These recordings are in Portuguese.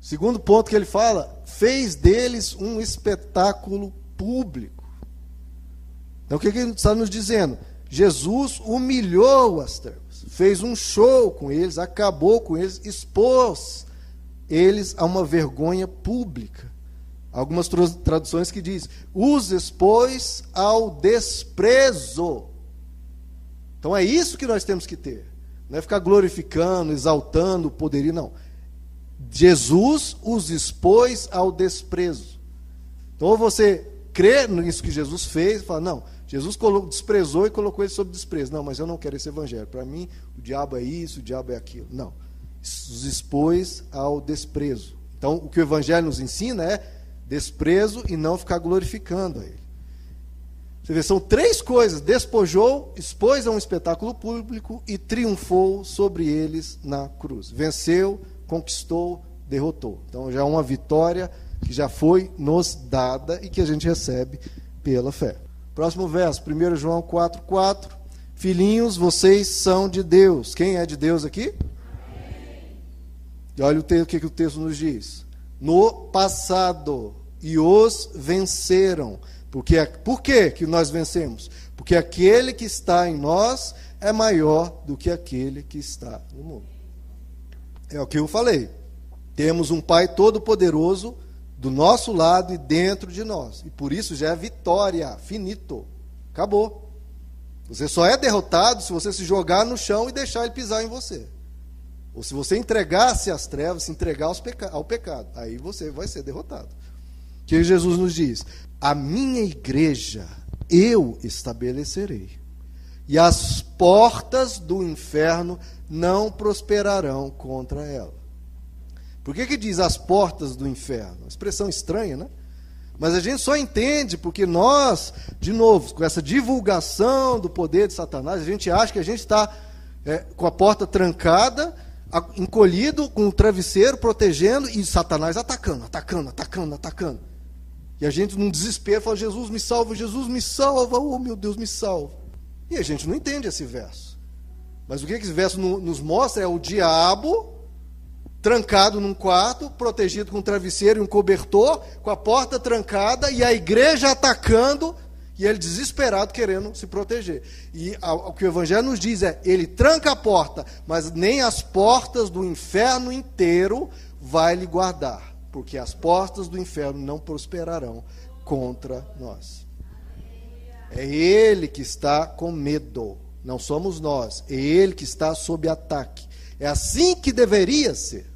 Segundo ponto que ele fala, fez deles um espetáculo público. Então o que, ele está nos dizendo? Jesus humilhou as trevas, fez um show com eles, acabou com eles, expôs eles a uma vergonha pública. Algumas traduções que diz: os expôs ao desprezo. Então é isso que nós temos que ter. Não é ficar glorificando, exaltando o poderio, não. Jesus os expôs ao desprezo. Então, ou você crê nisso que Jesus fez, fala, não, Jesus desprezou e colocou ele sob desprezo. Não, mas eu não quero esse evangelho. Para mim, o diabo é isso, o diabo é aquilo. Não. Os expôs ao desprezo. Então, o que o evangelho nos ensina é desprezo e não ficar glorificando a ele. Você vê, são três coisas: despojou, expôs a um espetáculo público e triunfou sobre eles na cruz. Venceu, conquistou, derrotou. Então já é uma vitória que já foi nos dada e que a gente recebe pela fé. Próximo verso, 1 João 4, 4. Filhinhos, vocês são de Deus. Quem é de Deus aqui? Amém. E olha o, o que, que o texto nos diz. No passado, e os venceram. Porque, por que, que nós vencemos? Porque aquele que está em nós é maior do que aquele que está no mundo. É o que eu falei. Temos um Pai todo-poderoso do nosso lado e dentro de nós. E por isso já é vitória, finito. Acabou. Você só é derrotado se você se jogar no chão e deixar ele pisar em você. Ou se você entregar-se às trevas, se entregar peca ao pecado. Aí você vai ser derrotado. O que Jesus nos diz? A minha igreja eu estabelecerei. E as portas do inferno não prosperarão contra ela. Por que, que diz as portas do inferno? Uma expressão estranha, né? Mas a gente só entende porque nós, de novo, com essa divulgação do poder de Satanás, a gente acha que a gente está é, com a porta trancada, encolhido, com o travesseiro protegendo e Satanás atacando, atacando, atacando, atacando. E a gente, num desespero, fala: Jesus me salva, Jesus me salva, oh meu Deus, me salva. E a gente não entende esse verso. Mas o que esse verso nos mostra é o diabo trancado num quarto, protegido com um travesseiro e um cobertor, com a porta trancada e a igreja atacando e ele desesperado querendo se proteger. E o que o evangelho nos diz é: ele tranca a porta, mas nem as portas do inferno inteiro vai lhe guardar, porque as portas do inferno não prosperarão contra nós. É ele que está com medo. Não somos nós. É ele que está sob ataque. É assim que deveria ser.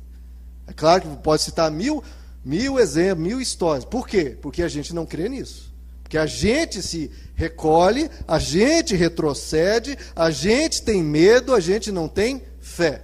É claro que pode citar mil, mil exemplos, mil histórias. Por quê? Porque a gente não crê nisso. Porque a gente se recolhe, a gente retrocede, a gente tem medo, a gente não tem fé.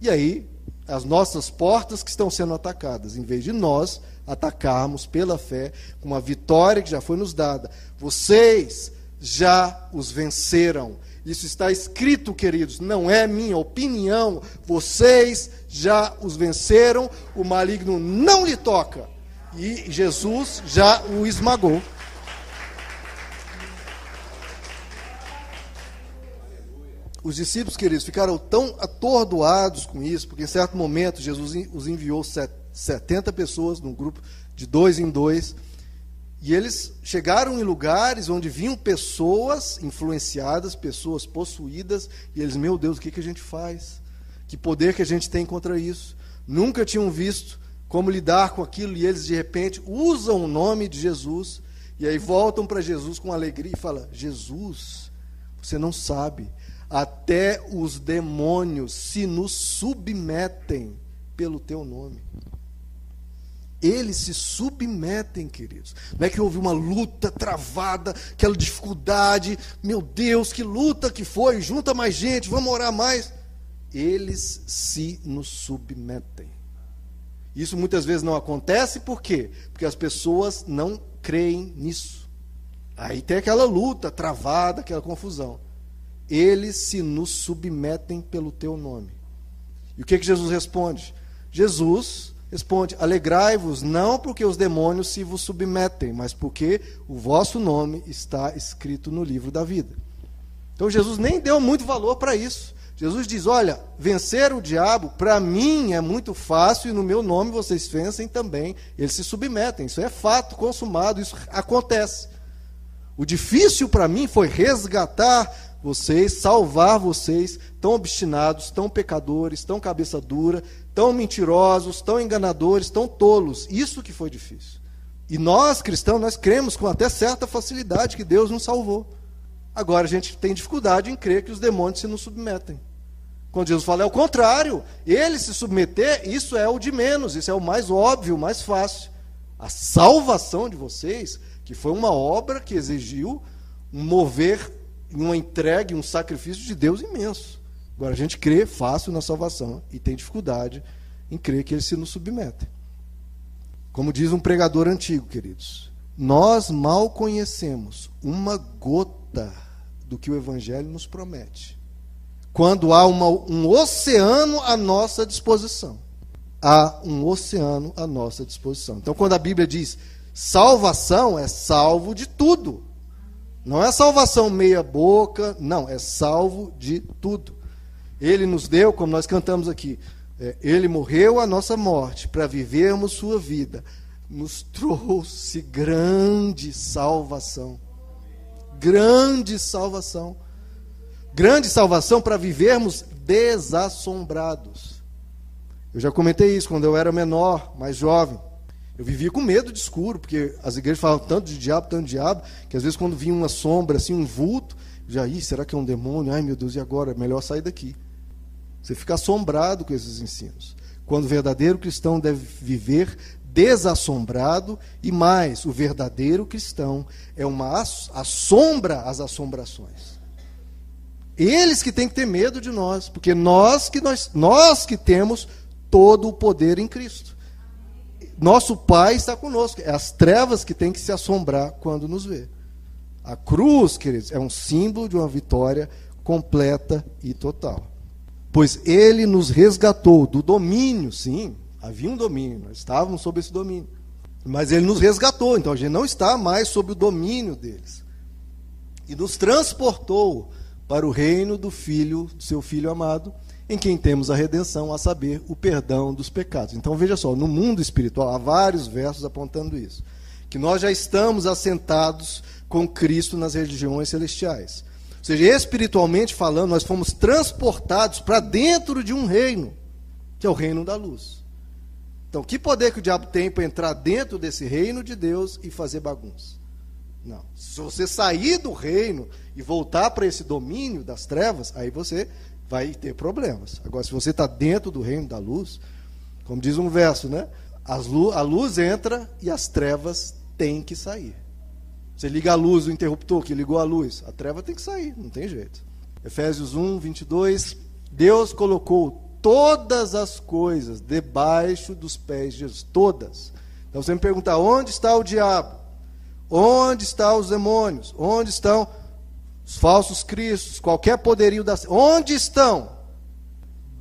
E aí, as nossas portas que estão sendo atacadas, em vez de nós atacarmos pela fé, com uma vitória que já foi nos dada. Vocês já os venceram. Isso está escrito, queridos, não é minha opinião. Vocês já os venceram, o maligno não lhe toca. E Jesus já o esmagou. Os discípulos, queridos, ficaram tão atordoados com isso, porque em certo momento Jesus os enviou 70 pessoas num grupo de dois em dois e eles chegaram em lugares onde vinham pessoas influenciadas, pessoas possuídas, e eles, meu Deus, o que, que a gente faz? Que poder que a gente tem contra isso? Nunca tinham visto como lidar com aquilo, e eles de repente usam o nome de Jesus, e aí voltam para Jesus com alegria e falam: Jesus, você não sabe, até os demônios se nos submetem pelo teu nome eles se submetem, queridos. Não é que houve uma luta travada, aquela dificuldade, meu Deus, que luta que foi, junta mais gente, vamos orar mais. Eles se nos submetem. Isso muitas vezes não acontece, por quê? Porque as pessoas não creem nisso. Aí tem aquela luta travada, aquela confusão. Eles se nos submetem pelo teu nome. E o que, que Jesus responde? Jesus Responde: Alegrai-vos, não porque os demônios se vos submetem, mas porque o vosso nome está escrito no livro da vida. Então Jesus nem deu muito valor para isso. Jesus diz: Olha, vencer o diabo, para mim é muito fácil, e no meu nome vocês vencem também. Eles se submetem, isso é fato consumado, isso acontece. O difícil para mim foi resgatar vocês, salvar vocês, tão obstinados, tão pecadores, tão cabeça dura, tão mentirosos, tão enganadores, tão tolos. Isso que foi difícil. E nós, cristãos, nós cremos com até certa facilidade que Deus nos salvou. Agora a gente tem dificuldade em crer que os demônios se nos submetem. Quando Jesus fala é o contrário, ele se submeter, isso é o de menos, isso é o mais óbvio, o mais fácil. A salvação de vocês, que foi uma obra que exigiu mover, uma entrega, um sacrifício de Deus imenso. Agora a gente crê fácil na salvação e tem dificuldade em crer que eles se nos submetem. Como diz um pregador antigo, queridos, nós mal conhecemos uma gota do que o Evangelho nos promete. Quando há uma, um oceano à nossa disposição. Há um oceano à nossa disposição. Então, quando a Bíblia diz salvação, é salvo de tudo. Não é salvação meia-boca, não, é salvo de tudo. Ele nos deu, como nós cantamos aqui, é, ele morreu a nossa morte para vivermos sua vida. Nos trouxe grande salvação grande salvação. Grande salvação para vivermos desassombrados. Eu já comentei isso quando eu era menor, mais jovem. Eu vivia com medo de escuro, porque as igrejas falavam tanto de diabo, tanto de diabo, que às vezes quando vinha uma sombra, assim, um vulto, já, Ih, será que é um demônio? Ai meu Deus, e agora? É melhor sair daqui. Você fica assombrado com esses ensinos. Quando o verdadeiro cristão deve viver desassombrado e mais, o verdadeiro cristão é uma assombra as assombrações. Eles que têm que ter medo de nós, porque nós que nós, nós que temos todo o poder em Cristo. Nosso Pai está conosco. É as trevas que têm que se assombrar quando nos vê. A cruz, queridos, é um símbolo de uma vitória completa e total. Pois ele nos resgatou do domínio, sim, Havia um domínio, nós estávamos sob esse domínio. Mas ele nos resgatou, então a gente não está mais sob o domínio deles. E nos transportou para o reino do filho, do seu filho amado, em quem temos a redenção, a saber, o perdão dos pecados. Então veja só, no mundo espiritual há vários versos apontando isso, que nós já estamos assentados com Cristo nas regiões celestiais. Ou seja, espiritualmente falando, nós fomos transportados para dentro de um reino, que é o reino da luz. Então, que poder que o diabo tem para entrar dentro desse reino de Deus e fazer bagunça? Não. Se você sair do reino e voltar para esse domínio das trevas, aí você vai ter problemas. Agora, se você está dentro do reino da luz, como diz um verso, né? a luz entra e as trevas têm que sair. Você liga a luz, o interruptor que ligou a luz, a treva tem que sair, não tem jeito. Efésios 1, 22. Deus colocou todas as coisas debaixo dos pés de Jesus. Todas. Então você me pergunta: onde está o diabo? Onde estão os demônios? Onde estão os falsos cristos? Qualquer poderio da. Onde estão?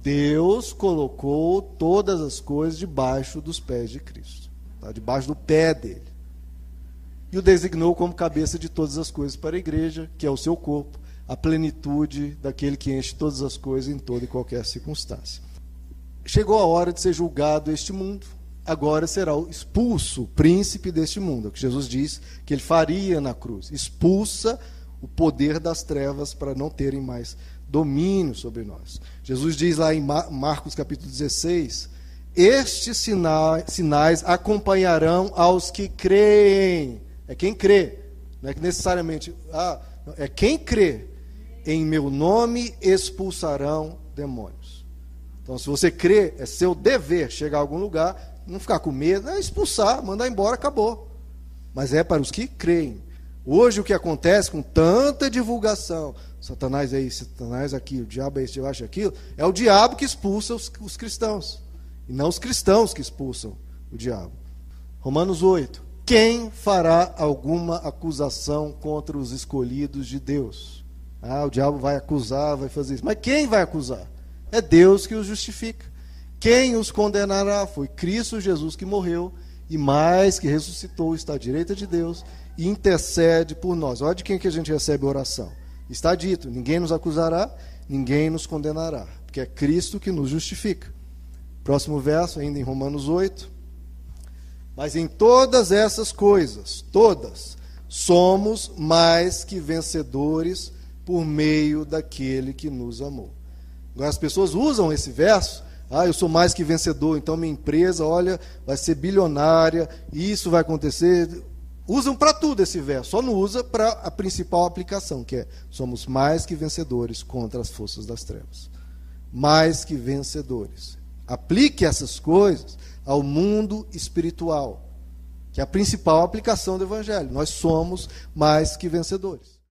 Deus colocou todas as coisas debaixo dos pés de Cristo, tá? debaixo do pé dele. E o designou como cabeça de todas as coisas para a igreja, que é o seu corpo, a plenitude daquele que enche todas as coisas em toda e qualquer circunstância. Chegou a hora de ser julgado este mundo, agora será expulso o príncipe deste mundo, é o que Jesus diz que ele faria na cruz. Expulsa o poder das trevas para não terem mais domínio sobre nós. Jesus diz lá em Marcos capítulo 16: Estes sinais, acompanharão aos que creem. É quem crê, não é que necessariamente. Ah, é quem crê em meu nome expulsarão demônios. Então, se você crê, é seu dever chegar a algum lugar, não ficar com medo, é expulsar, mandar embora, acabou. Mas é para os que creem. Hoje o que acontece com tanta divulgação, Satanás é isso, Satanás é aquilo, o diabo é isso, eu acho aquilo, é o diabo que expulsa os, os cristãos. E não os cristãos que expulsam o diabo. Romanos 8. Quem fará alguma acusação contra os escolhidos de Deus? Ah, o diabo vai acusar, vai fazer isso. Mas quem vai acusar? É Deus que os justifica. Quem os condenará? Foi Cristo Jesus que morreu e mais que ressuscitou, está à direita de Deus e intercede por nós. Olha de quem que a gente recebe oração. Está dito: ninguém nos acusará, ninguém nos condenará, porque é Cristo que nos justifica. Próximo verso, ainda em Romanos 8. Mas em todas essas coisas, todas, somos mais que vencedores por meio daquele que nos amou. Agora, as pessoas usam esse verso, ah, eu sou mais que vencedor, então minha empresa, olha, vai ser bilionária, isso vai acontecer. Usam para tudo esse verso, só não usa para a principal aplicação, que é somos mais que vencedores contra as forças das trevas. Mais que vencedores. Aplique essas coisas ao mundo espiritual, que é a principal aplicação do Evangelho. Nós somos mais que vencedores.